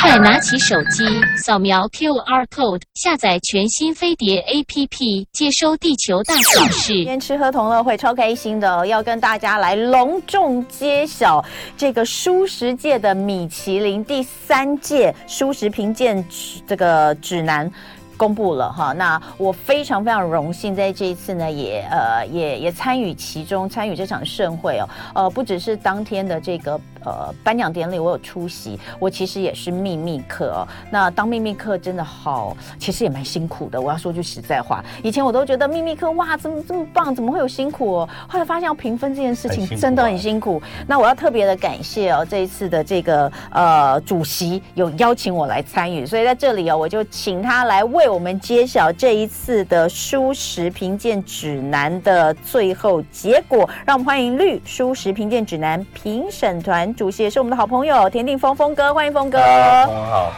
快拿起手机，扫描 QR code，下载全新飞碟 APP，接收地球大小事。今天吃喝同乐会超开心的，要跟大家来隆重揭晓这个蔬食界的米其林第三届蔬食评鉴这个指南。公布了哈，那我非常非常荣幸在这一次呢，也呃也也参与其中，参与这场盛会哦，呃不只是当天的这个呃颁奖典礼我有出席，我其实也是秘密客哦。那当秘密客真的好，其实也蛮辛苦的。我要说句实在话，以前我都觉得秘密客哇怎么这么棒，怎么会有辛苦哦？后来发现要评分这件事情真的很辛苦。那我要特别的感谢哦，这一次的这个呃主席有邀请我来参与，所以在这里哦，我就请他来为。我们揭晓这一次的书食评鉴指南的最后结果，让我们欢迎绿书食评鉴指南评审团主席，也是我们的好朋友田定峰峰哥，欢迎峰哥。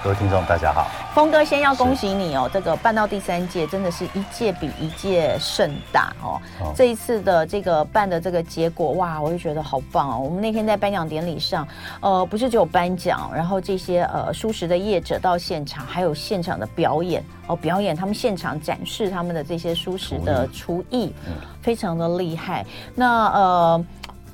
各位听众大家好。峰哥先要恭喜你哦，这个办到第三届，真的是一届比一届盛大哦。哦这一次的这个办的这个结果，哇，我就觉得好棒哦。我们那天在颁奖典礼上，呃，不是只有颁奖，然后这些呃舒适的业者到现场，还有现场的表演。哦，表演他们现场展示他们的这些舒适的厨艺，非常的厉害。那呃，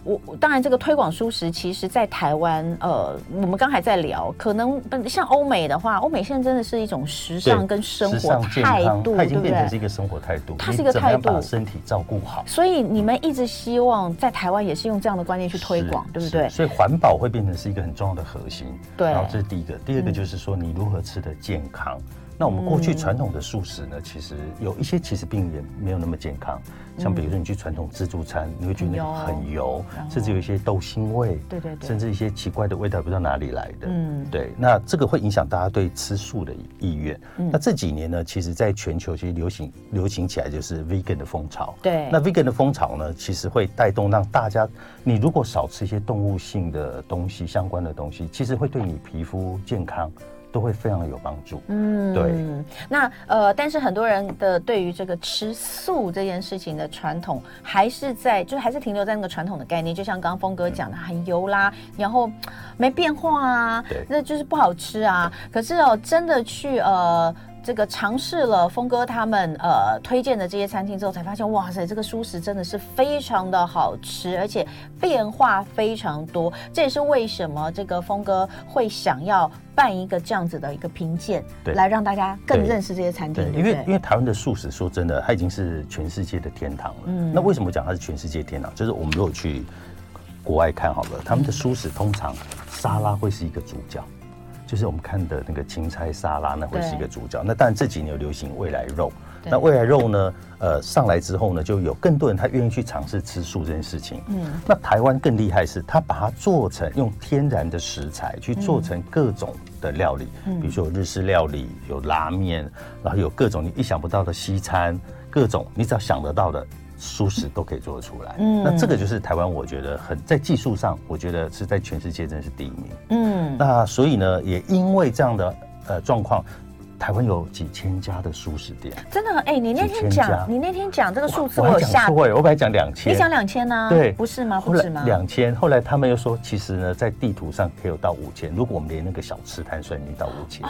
我当然这个推广蔬食，其实在台湾，呃，我们刚才在聊，可能像欧美的话，欧美现在真的是一种时尚跟生活态度，它已经变成是一个生活态度，它是一个态度，把身体照顾好。所以你们一直希望在台湾也是用这样的观念去推广，对不对？所以环保会变成是一个很重要的核心。对，然后这是第一个，第二个就是说你如何吃的健康。那我们过去传统的素食呢，其实有一些其实并也没有那么健康，像比如说你去传统自助餐，你会觉得很油，甚至有一些豆腥味，对对对，甚至一些奇怪的味道不知道哪里来的，嗯，对，那这个会影响大家对吃素的意愿。那这几年呢，其实在全球其实流行流行起来就是 vegan 的风潮，对，那 vegan 的风潮呢，其实会带动让大家，你如果少吃一些动物性的东西相关的东西，其实会对你皮肤健康。都会非常有帮助。嗯，对。那呃，但是很多人的对于这个吃素这件事情的传统，还是在，就还是停留在那个传统的概念。就像刚刚峰哥讲的，很油啦，然后没变化啊，那就是不好吃啊。可是哦，真的去呃。这个尝试了峰哥他们呃推荐的这些餐厅之后，才发现哇塞，这个素食真的是非常的好吃，而且变化非常多。这也是为什么这个峰哥会想要办一个这样子的一个评鉴，对，来让大家更认识这些餐厅。对，因为因为台湾的素食说真的，它已经是全世界的天堂了。嗯，那为什么讲它是全世界天堂？就是我们如果去国外看好了，他们的素食通常沙拉会是一个主角。就是我们看的那个芹菜沙拉，那会是一个主角。那当然这几年有流行未来肉，那未来肉呢，呃，上来之后呢，就有更多人他愿意去尝试吃素这件事情。嗯，那台湾更厉害是，他把它做成用天然的食材去做成各种的料理，嗯，比如说有日式料理，有拉面，然后有各种你意想不到的西餐，各种你只要想得到的。蔬食都可以做得出来，嗯，那这个就是台湾，我觉得很在技术上，我觉得是在全世界真的是第一名，嗯，那所以呢，也因为这样的呃状况，台湾有几千家的蔬食店，真的，哎、欸，你那天讲，你那天讲这个数字我有吓，我我本来讲两千，你讲两千呢？对，不是吗？不是吗？两千，后来他们又说，其实呢，在地图上可以有到五千，如果我们连那个小吃摊算，已经到五千。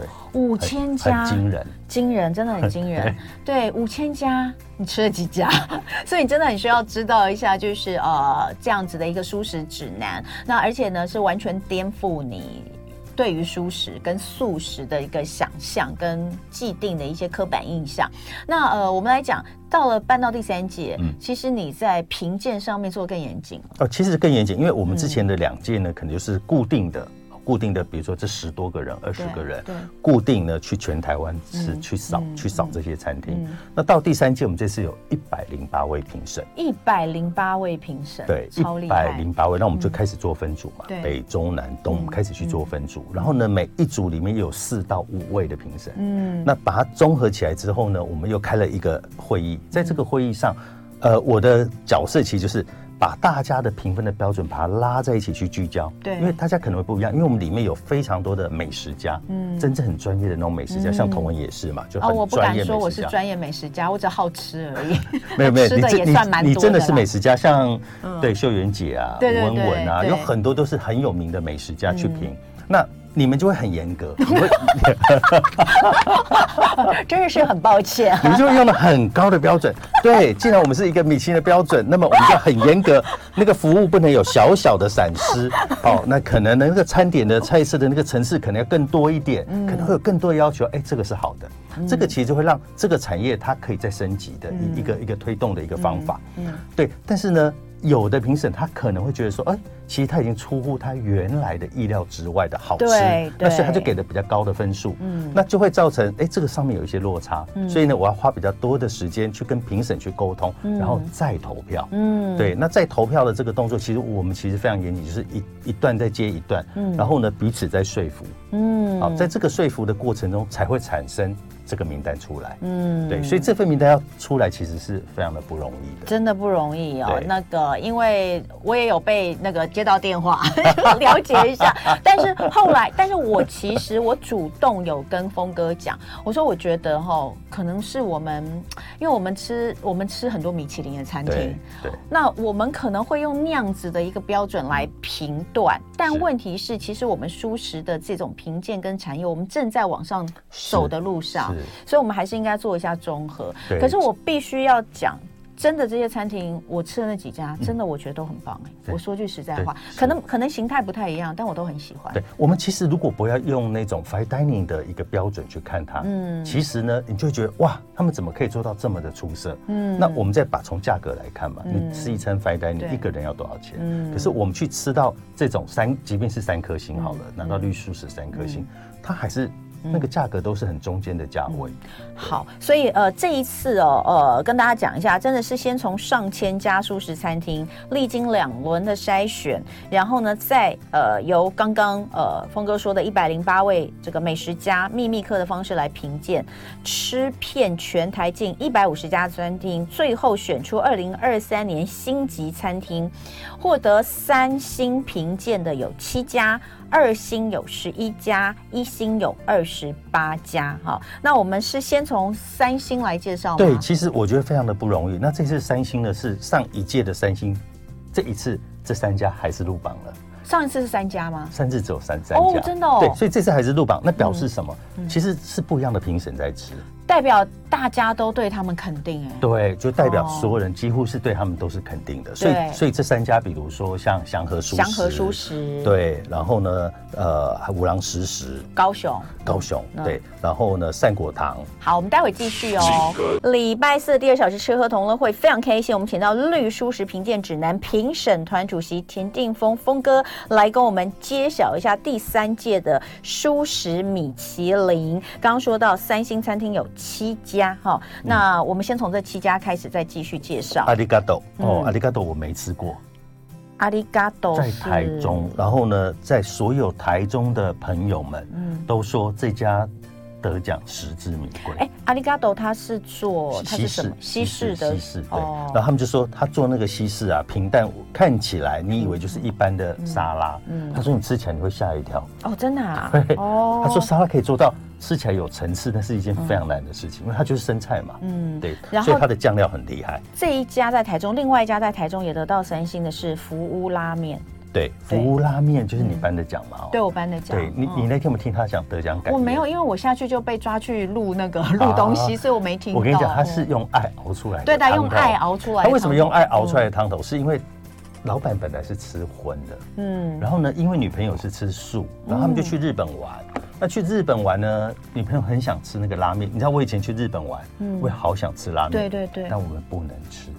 对，五千家，惊人，惊人，真的很惊人。对，五千家，你吃了几家？所以你真的很需要知道一下，就是呃这样子的一个舒食指南。那而且呢，是完全颠覆你对于素食跟素食的一个想象跟既定的一些刻板印象。那呃，我们来讲，到了办到第三届，嗯，其实你在评鉴上面做得更严谨哦。其实更严谨，因为我们之前的两届呢，可能就是固定的。固定的，比如说这十多个人、二十个人，固定呢去全台湾是去扫、嗯、去扫这些餐厅、嗯。那到第三届，我们这次有一百零八位评审，一百零八位评审，对，一百零八位。那我们就开始做分组嘛，嗯、北中南东，我们开始去做分组。然后呢，每一组里面有四到五位的评审，嗯，那把它综合起来之后呢，我们又开了一个会议，在这个会议上，呃，我的角色其实就是。把大家的评分的标准把它拉在一起去聚焦，对，因为大家可能会不一样，因为我们里面有非常多的美食家，嗯，真正很专业的那种美食家，嗯、像童文也是嘛，就很专业。哦，我不敢说我是专业美食家，我只好吃而已。没 有没有，吃的也算蛮多的你，你真的是美食家，像、嗯、对秀媛姐啊、文文啊，有很多都是很有名的美食家去评。那你们就会很严格，真的是很抱歉，你们就会用了很高的标准。对，既然我们是一个米其林的标准，那么我们就很严格，那个服务不能有小小的闪失。哦，那可能那个餐点的菜色的那个层次可能要更多一点，可能会有更多的要求。哎，这个是好的，这个其实就会让这个产业它可以再升级的一一个一个推动的一个方法。嗯，对，但是呢。有的评审他可能会觉得说，哎，其实他已经出乎他原来的意料之外的好吃，那所以他就给的比较高的分数，嗯，那就会造成哎这个上面有一些落差，嗯，所以呢我要花比较多的时间去跟评审去沟通，然后再投票，嗯，对，那再投票的这个动作，其实我们其实非常严谨，就是一一段再接一段，嗯，然后呢彼此在说服，嗯，好，在这个说服的过程中才会产生。这个名单出来，嗯，对，所以这份名单要出来，其实是非常的不容易的，真的不容易哦。那个，因为我也有被那个接到电话 了解一下，但是后来，但是我其实我主动有跟峰哥讲，我说我觉得哈，可能是我们，因为我们吃我们吃很多米其林的餐厅，对，对，那我们可能会用那样子的一个标准来评断，但问题是，其实我们蔬食的这种评鉴跟产业，我们正在往上走的路上。所以，我们还是应该做一下综合。可是，我必须要讲，真的这些餐厅，我吃的那几家，真的我觉得都很棒哎。我说句实在话，可能可能形态不太一样，但我都很喜欢。对，我们其实如果不要用那种 fine dining 的一个标准去看它，嗯，其实呢，你就会觉得哇，他们怎么可以做到这么的出色？嗯，那我们再把从价格来看嘛，你吃一餐 fine dining 一个人要多少钱？嗯，可是我们去吃到这种三，即便是三颗星好了，拿到绿素是三颗星，它还是。那个价格都是很中间的价位。好，所以呃这一次哦呃跟大家讲一下，真的是先从上千家素食餐厅历经两轮的筛选，然后呢再呃由刚刚呃峰哥说的一百零八位这个美食家秘密客的方式来评鉴，吃遍全台近一百五十家餐厅，最后选出二零二三年星级餐厅，获得三星评鉴的有七家。二星有十一家，一星有二十八家。哈，那我们是先从三星来介绍？对，其实我觉得非常的不容易。那这次三星呢，是上一届的三星，这一次这三家还是入榜了。上一次是三家吗？三次只有三三家，哦，真的哦。对，所以这次还是入榜，那表示什么？嗯嗯、其实是不一样的评审在吃。代表大家都对他们肯定哎，对，就代表所有人几乎是对他们都是肯定的，所以所以这三家，比如说像祥和蔬食，祥和舒食，对，然后呢，呃，五郎食食，高雄，高雄，对，然后呢，善果堂，好，我们待会继续哦。礼拜四第二小时吃喝同乐会非常开心，我们请到绿舒食评鉴指南评审团主席田定峰峰哥来跟我们揭晓一下第三届的舒食米其林。刚刚说到三星餐厅有。七家哈，那我们先从这七家开始，再继续介绍。阿里嘎多哦，阿里嘎多我没吃过。阿里嘎多在台中，然后呢，在所有台中的朋友们，嗯，都说这家。得奖实至名归。哎，阿里嘎多他是做西式西式的西式，对。然后他们就说他做那个西式啊，平淡看起来你以为就是一般的沙拉，嗯，他说你吃起来你会吓一跳。哦，真的啊？对。哦。他说沙拉可以做到吃起来有层次，那是一件非常难的事情，因为它就是生菜嘛。嗯，对。然后所以它的酱料很厉害。这一家在台中，另外一家在台中也得到三星的是福屋拉面。对，福屋拉面就是你颁的奖嘛？对，我颁的奖。对你，你那天有没有听他讲得奖感？我没有，因为我下去就被抓去录那个录东西，所以我没听。我跟你讲，他是用爱熬出来的。对，他用爱熬出来。他为什么用爱熬出来的汤头？是因为老板本来是吃荤的，嗯，然后呢，因为女朋友是吃素，然后他们就去日本玩。那去日本玩呢，女朋友很想吃那个拉面。你知道我以前去日本玩，我也好想吃拉面。对对对。但我们不能吃。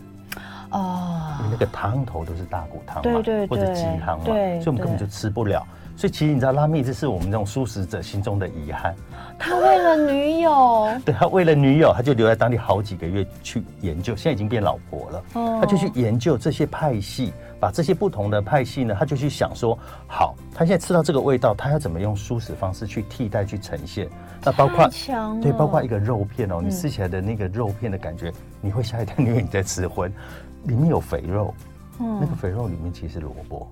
哦，因为那个汤头都是大骨汤嘛，对对对，或者鸡汤嘛，对，所以我们根本就吃不了。所以其实你知道，拉面这是我们这种素食者心中的遗憾。他为了女友，对，他为了女友，他就留在当地好几个月去研究，现在已经变老婆了。哦，他就去研究这些派系，把这些不同的派系呢，他就去想说，好，他现在吃到这个味道，他要怎么用素食方式去替代去呈现？那包括对，包括一个肉片哦，你吃起来的那个肉片的感觉，你会吓一跳，因为你在吃荤。里面有肥肉，嗯，那个肥肉里面其实萝卜，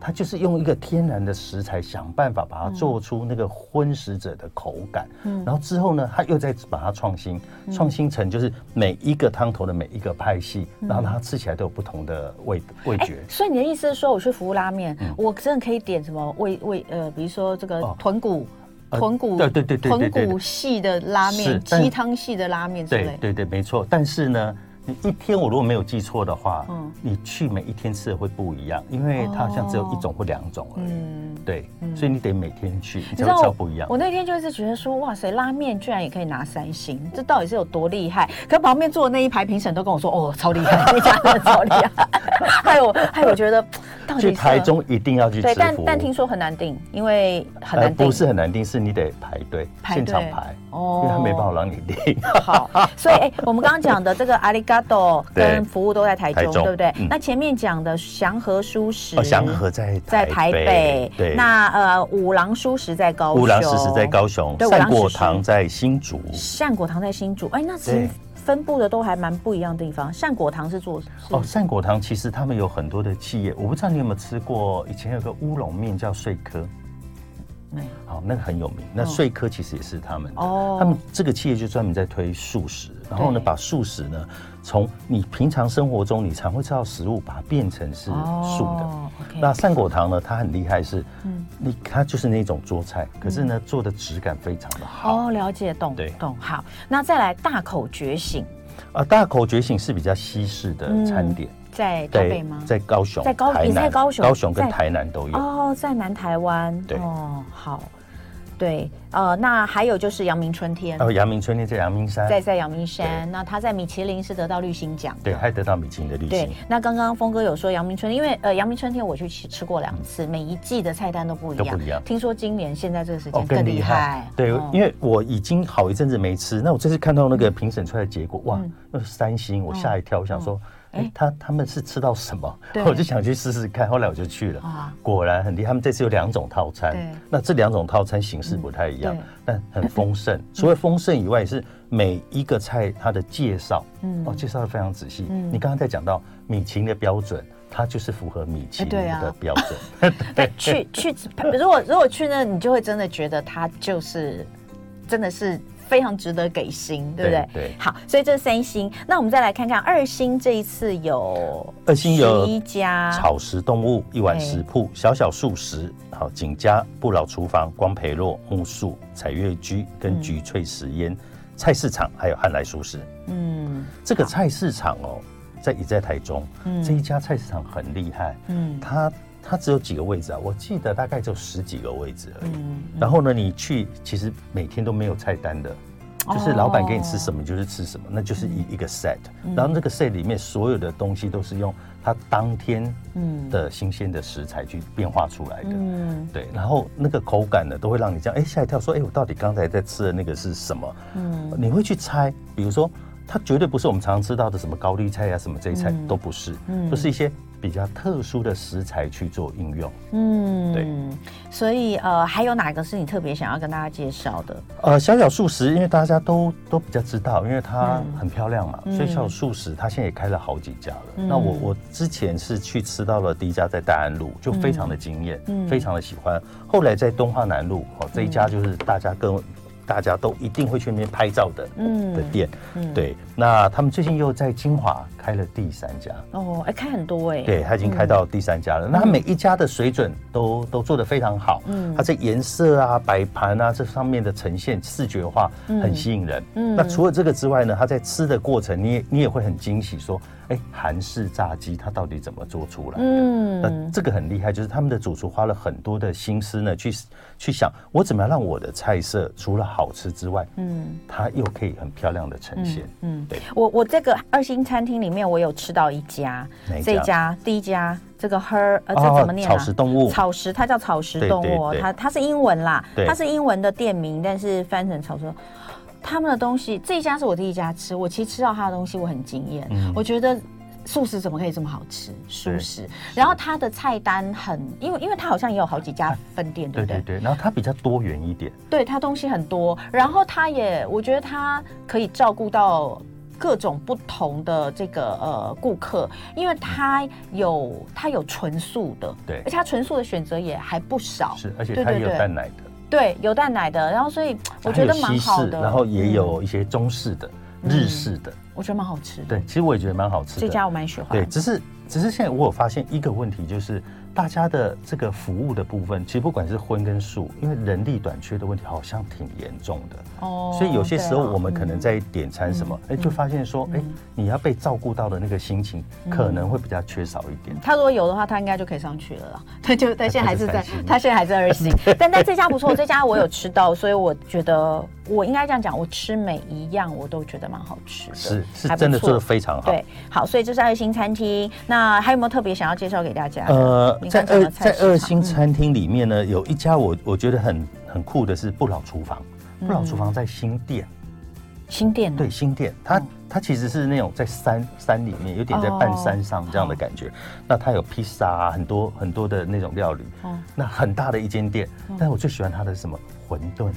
它就是用一个天然的食材，想办法把它做出那个荤食者的口感。嗯，然后之后呢，他又再把它创新，创新成就是每一个汤头的每一个派系，然后它吃起来都有不同的味味觉。所以你的意思是说，我去服务拉面，我真的可以点什么味味呃，比如说这个豚骨。豚骨对对对对，豚骨系的拉面，鸡汤系的拉面对对对，没错。但是呢，你一天我如果没有记错的话，嗯，你去每一天吃的会不一样，因为它好像只有一种或两种而已。嗯，对，所以你得每天去，你才会知道不一样。我那天就是觉得说，哇塞，拉面居然也可以拿三星，这到底是有多厉害？可旁边坐的那一排评审都跟我说，哦，超厉害，那 家真的超厉害。还有还有，我觉得。去台中一定要去吃，对，但但听说很难订，因为很难订，不是很难订，是你得排队，现场排哦，因为他没办法让你订。好，所以哎，我们刚刚讲的这个阿里嘎多跟服务都在台中，对不对？那前面讲的祥和蔬食，祥和在在台北，对。那呃，五郎蔬食在高雄，五郎蔬食在高雄，善果堂在新竹，善果堂在新竹，哎，那其实。分布的都还蛮不一样的地方。善果堂是做哦，善果堂其实他们有很多的企业，我不知道你有没有吃过，以前有个乌龙面叫碎科。没有，好，那个很有名。那穗科其实也是他们的，哦，他们这个企业就专门在推素食，然后呢，把素食呢，从你平常生活中你常会吃到食物，把它变成是素的。哦 okay，那善果堂呢，它很厉害，是，嗯，你它就是那种做菜，可是呢，做的质感非常的好。哦，了解，懂，对，懂。好，那再来大口觉醒。啊，大口觉醒是比较西式的餐点。嗯在台北吗？在高雄，在高，也在高雄，高雄跟台南都有哦，在南台湾。对哦，好，对，呃，那还有就是阳明春天。哦，阳明春天在阳明山，在在阳明山，那他在米其林是得到绿星奖，对，还得到米其林的绿星。对，那刚刚峰哥有说阳明春天，因为呃，阳明春天我去吃吃过两次，每一季的菜单都不一样，都不一样。听说今年现在这个时间更厉害，对，因为我已经好一阵子没吃，那我这次看到那个评审出来的结果，哇，那是三星，我吓一跳，我想说。哎，他他们是吃到什么？我就想去试试看。后来我就去了，果然很厉害。他们这次有两种套餐，那这两种套餐形式不太一样，但很丰盛。除了丰盛以外，是每一个菜它的介绍，哦，介绍的非常仔细。你刚刚在讲到米其林的标准，它就是符合米其林的标准。对，去去，如果如果去那，你就会真的觉得它就是真的是。非常值得给星，对不对？对，好，所以这是三星。那我们再来看看二星，这一次有二星有一家草食动物一碗食铺，小小素食，好景家不老厨房，光培洛木树彩月居跟菊翠食烟菜市场，还有汉来熟食。嗯，这个菜市场哦，在也在台中。嗯，这一家菜市场很厉害。嗯，它。它只有几个位置啊？我记得大概就十几个位置而已。嗯嗯、然后呢，你去其实每天都没有菜单的，就是老板给你吃什么就是吃什么，哦、那就是一一个 set。嗯、然后这个 set 里面所有的东西都是用它当天的新鲜的食材去变化出来的。嗯，对。然后那个口感呢，都会让你这样哎吓一跳，说哎我到底刚才在吃的那个是什么？嗯，你会去猜，比如说它绝对不是我们常常吃到的什么高丽菜啊什么这一菜、嗯、都不是，嗯，都是一些。比较特殊的食材去做应用，嗯，对，所以呃，还有哪个是你特别想要跟大家介绍的？呃，小小素食，因为大家都都比较知道，因为它很漂亮嘛，嗯、所以小小素食它现在也开了好几家了。嗯、那我我之前是去吃到了第一家在大安路，就非常的惊艳，嗯、非常的喜欢。后来在东化南路，哦，这一家就是大家跟。大家都一定会去那边拍照的，嗯，的店，嗯，对。那他们最近又在金华开了第三家，哦，哎，开很多哎，对，他已经开到第三家了。那他每一家的水准都都做得非常好，嗯，它在颜色啊、摆盘啊这上面的呈现视觉化很吸引人，嗯。那除了这个之外呢，他在吃的过程，你也你也会很惊喜，说，哎，韩式炸鸡它到底怎么做出来的？嗯，那这个很厉害，就是他们的主厨花了很多的心思呢，去去想我怎么样让我的菜色除了好。好吃之外，嗯，它又可以很漂亮的呈现，嗯，对。我我这个二星餐厅里面，我有吃到一家，这家第一家，这个 Her 呃，这怎么念啊？草食动物，草食，它叫草食动物，它它是英文啦，它是英文的店名，但是翻成草食。他们的东西，这一家是我第一家吃，我其实吃到他的东西，我很惊艳，我觉得。素食怎么可以这么好吃？素食，然后它的菜单很，因为因为它好像也有好几家分店，对不对？对对对。然后它比较多元一点，对，它东西很多，然后它也，我觉得它可以照顾到各种不同的这个呃顾客，因为它有它有纯素的，对，而且它纯素的选择也还不少，是，而且它也有蛋奶的，对，有蛋奶的，然后所以我觉得蛮好的，然后也有一些中式的、嗯、日式的，我觉得蛮好吃的，对，其实我也觉得蛮好吃的，这家我蛮喜欢，对，只是只是现在我有发现一个问题就是。大家的这个服务的部分，其实不管是荤跟素，因为人力短缺的问题好像挺严重的哦。所以有些时候我们可能在点餐什么，哎、嗯，就发现说，哎、嗯，你要被照顾到的那个心情可能会比较缺少一点。他如果有的话，他应该就可以上去了啦。他就他现在还是在，他现在还在二星。但但这家不错，这家我有吃到，所以我觉得我应该这样讲，我吃每一样我都觉得蛮好吃的，是是真的做的非常好。对，好，所以这是二星餐厅。那还有没有特别想要介绍给大家？呃。在二在二星餐厅里面呢，有一家我我觉得很很酷的是不老厨房。不老厨房在新店，新店对新店，它它其实是那种在山山里面，有点在半山上这样的感觉。那它有披萨啊，很多很多的那种料理。那很大的一间店，但是我最喜欢它的什么馄饨。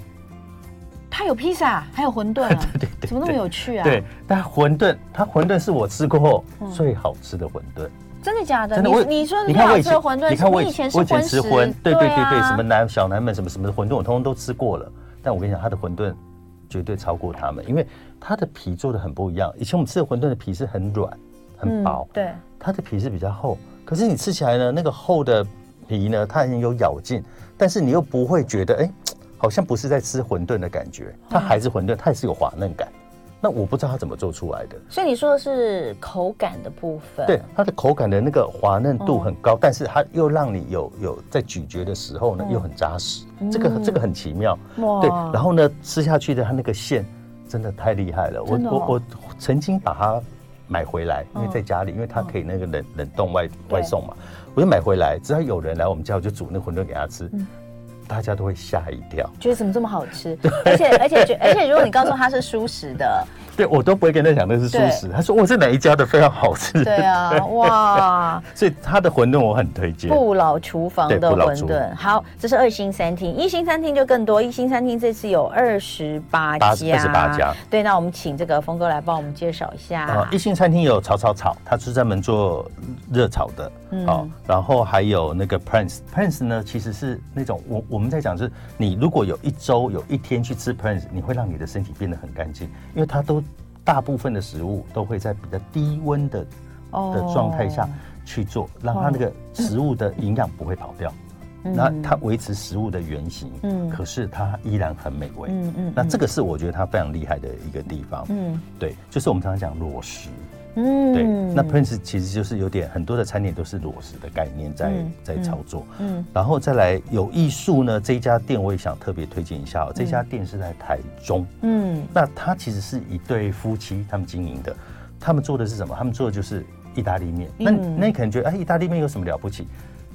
它有披萨，还有馄饨，对对对，怎么那么有趣啊？对，但馄饨，它馄饨是我吃过后最好吃的馄饨。真的假的？你你说你看我以前馄饨，你看我以前我以前吃荤，对对对对，什么南小南门什么什么的馄饨，我通通都吃过了。但我跟你讲，它的馄饨绝对超过他们，因为它的皮做的很不一样。以前我们吃的馄饨的皮是很软很薄，对，它的皮是比较厚。可是你吃起来呢，那个厚的皮呢，它很有咬劲，但是你又不会觉得哎，好像不是在吃馄饨的感觉，它还是馄饨，它也是有滑嫩感。那我不知道它怎么做出来的，所以你说的是口感的部分，对，它的口感的那个滑嫩度很高，嗯、但是它又让你有有在咀嚼的时候呢，嗯、又很扎实，这个这个很奇妙，对，然后呢吃下去的它那个馅真的太厉害了，哦、我我我曾经把它买回来，因为在家里，因为它可以那个冷冷冻外外送嘛，我就买回来，只要有人来我们家，我就煮那馄饨给他吃。大家都会吓一跳，觉得怎么这么好吃？而且而且而且，如果你告诉他是熟食的，对我都不会跟他讲那是素食。他说我是哪一家的，非常好吃。对啊，哇！所以他的馄饨我很推荐。不老厨房的馄饨，好，这是二星餐厅，一星餐厅就更多。一星餐厅这次有二十八家，二十八家。对，那我们请这个峰哥来帮我们介绍一下。啊，一星餐厅有炒炒炒，他是专门做热炒的。嗯，好，然后还有那个 Prince，Prince 呢，其实是那种我我们在讲，就是你如果有一周有一天去吃 Prince，你会让你的身体变得很干净，因为它都大部分的食物都会在比较低温的的状态下去做，让它那个食物的营养不会跑掉，那它维持食物的原型，嗯，可是它依然很美味，嗯嗯，那这个是我觉得它非常厉害的一个地方，嗯，对，就是我们常常讲裸食。嗯，对，那 Prince 其实就是有点很多的餐点都是裸食的概念在、嗯、在操作，嗯，嗯然后再来有艺术呢，这一家店我也想特别推荐一下哦，嗯、这家店是在台中，嗯，那它其实是一对夫妻他们经营的，他们做的是什么？他们做的就是意大利面，那那你可能觉得哎，意大利面有什么了不起？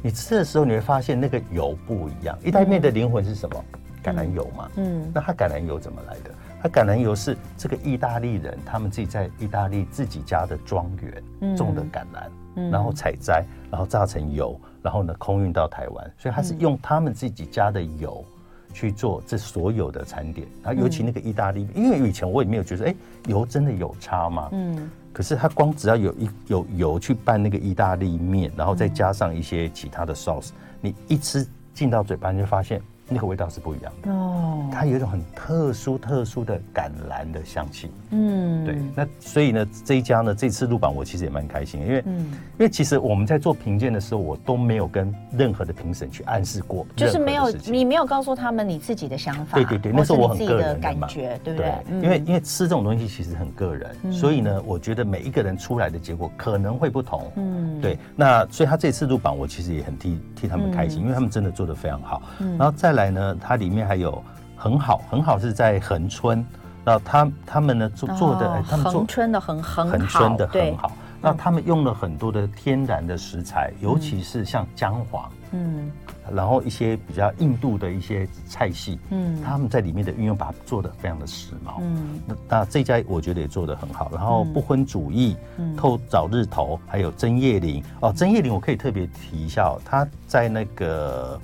你吃的时候你会发现那个油不一样，意大利面的灵魂是什么？橄榄油嘛，嗯，那它橄榄油怎么来的？它橄榄油是这个意大利人他们自己在意大利自己家的庄园种的橄榄，嗯、然后采摘，然后榨成油，然后呢空运到台湾，所以它是用他们自己家的油去做这所有的餐点。然后尤其那个意大利，因为以前我也没有觉得，哎，油真的有差吗？嗯，可是它光只要有一有油去拌那个意大利面，然后再加上一些其他的 sauce，你一吃进到嘴巴你就发现。那个味道是不一样的哦，它有一种很特殊、特殊的橄榄的香气。嗯，对。那所以呢，这一家呢，这次入榜我其实也蛮开心的，因为，嗯，因为其实我们在做评鉴的时候，我都没有跟任何的评审去暗示过，就是没有，你没有告诉他们你自己的想法。对对对，那是我很个人的感觉，对不对？因为因为吃这种东西其实很个人，所以呢，我觉得每一个人出来的结果可能会不同。嗯，对。那所以他这次入榜，我其实也很替替他们开心，因为他们真的做的非常好。然后再来呢，它里面还有很好很好是在恒春，那他他们呢做做的，他们做恒春的很很恒春的很好，那他们用了很多的天然的食材，尤其是像姜黄，嗯，然后一些比较印度的一些菜系，嗯，他们在里面的运用把它做的非常的时髦，嗯，那那这家我觉得也做的很好，然后不婚主义，嗯。透早日头，还有针叶林。哦，针叶林我可以特别提一下哦，他在那个。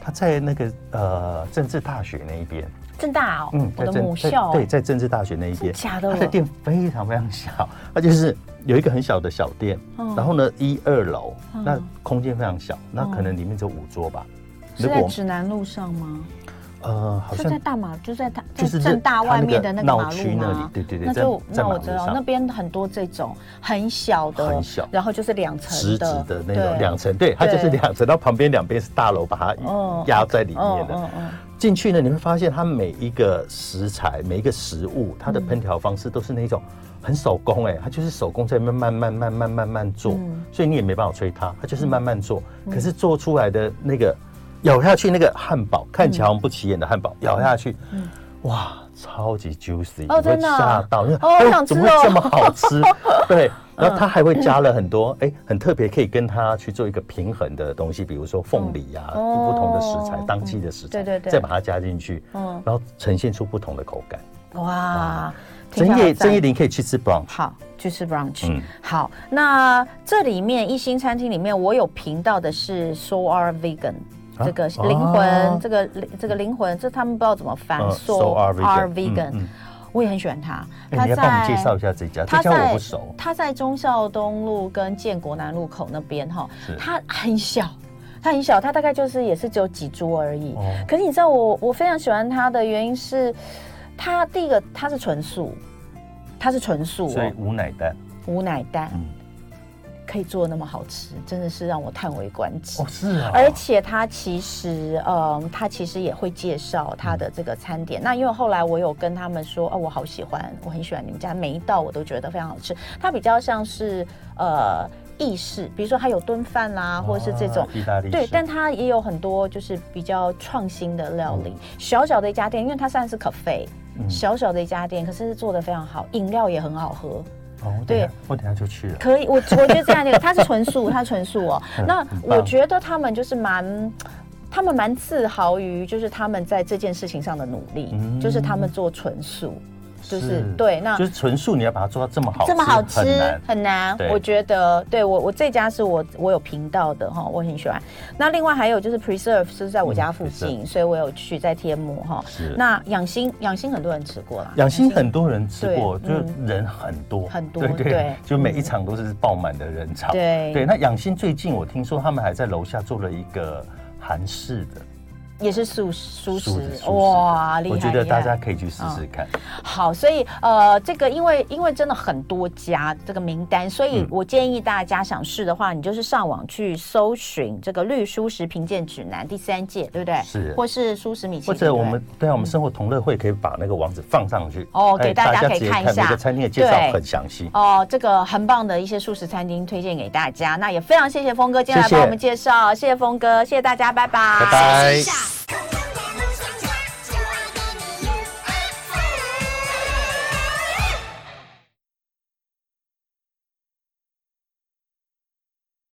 他在那个呃政治大学那一边，政大哦，嗯，我的母校，对，在政治大学那一边，假的，他的店非常非常小，他就是有一个很小的小店，然后呢，一二楼，那空间非常小，那可能里面只有五桌吧。是在指南路上吗？呃，好像在大马，就在大就是正大外面的那个马路那里，对对对，那就那我知道，那边很多这种很小的，很小，然后就是两层直直的那种两层，对，它就是两层，然后旁边两边是大楼，把它压在里面的。进去呢，你会发现它每一个食材、每一个食物，它的烹调方式都是那种很手工，哎，它就是手工在慢慢慢慢慢慢慢做，所以你也没办法催它，它就是慢慢做，可是做出来的那个。咬下去那个汉堡看起来不起眼的汉堡，咬下去，哇，超级 juicy，你会吓到，因为哦，怎么会这么好吃？对，然后它还会加了很多，哎，很特别，可以跟它去做一个平衡的东西，比如说凤梨呀，不同的食材，当季的食材，对对对，再把它加进去，嗯，然后呈现出不同的口感。哇，曾叶曾叶林可以去吃 brunch，好，去吃 brunch。嗯，好，那这里面一星餐厅里面，我有评到的是 So Are Vegan。这个灵魂，这个这个灵魂，这他们不知道怎么翻。So are vegan，我也很喜欢他。他在帮我介绍一下这家，这家我不熟。他在忠孝东路跟建国南路口那边哈，他很小，他很小，他大概就是也是只有几桌而已。可是你知道我我非常喜欢他的原因是，他第一个他是纯素，他是纯素，所以无奶蛋，无奶蛋。可以做的那么好吃，真的是让我叹为观止。哦，是啊。而且他其实，嗯，他其实也会介绍他的这个餐点。嗯、那因为后来我有跟他们说，哦，我好喜欢，我很喜欢你们家每一道，我都觉得非常好吃。它比较像是呃意式，比如说它有炖饭啦，或者是这种意大利。对，但它也有很多就是比较创新的料理。嗯、小小的一家店，因为它算是 cafe，小小的一家店，可是做的非常好，饮料也很好喝。哦，对，我等下就去了。可以，我我觉得这样那个，它是纯素，它纯素哦。那我觉得他们就是蛮，他们蛮自豪于就是他们在这件事情上的努力，就是他们做纯素。就是对，那就是纯素，你要把它做到这么好，这么好吃很难。我觉得，对我我这家是我我有频道的哈，我很喜欢。那另外还有就是 Preserve 是在我家附近，所以我有去在天母哈。是。那养心养心很多人吃过啦，养心很多人吃过，就人很多很多，对对，就每一场都是爆满的人潮。对对，那养心最近我听说他们还在楼下做了一个韩式的。也是素素食哇，厉害！我觉得大家可以去试试看。好，所以呃，这个因为因为真的很多家这个名单，所以我建议大家想试的话，你就是上网去搜寻这个绿蔬食评鉴指南第三届，对不对？是，或是蔬食米其林，或者我们对啊，我们生活同乐会可以把那个网址放上去哦，给大家可以看一下。每个餐厅的介绍很详细哦，这个很棒的一些素食餐厅推荐给大家。那也非常谢谢峰哥今天来帮我们介绍，谢谢峰哥，谢谢大家，拜拜，拜拜。Come on.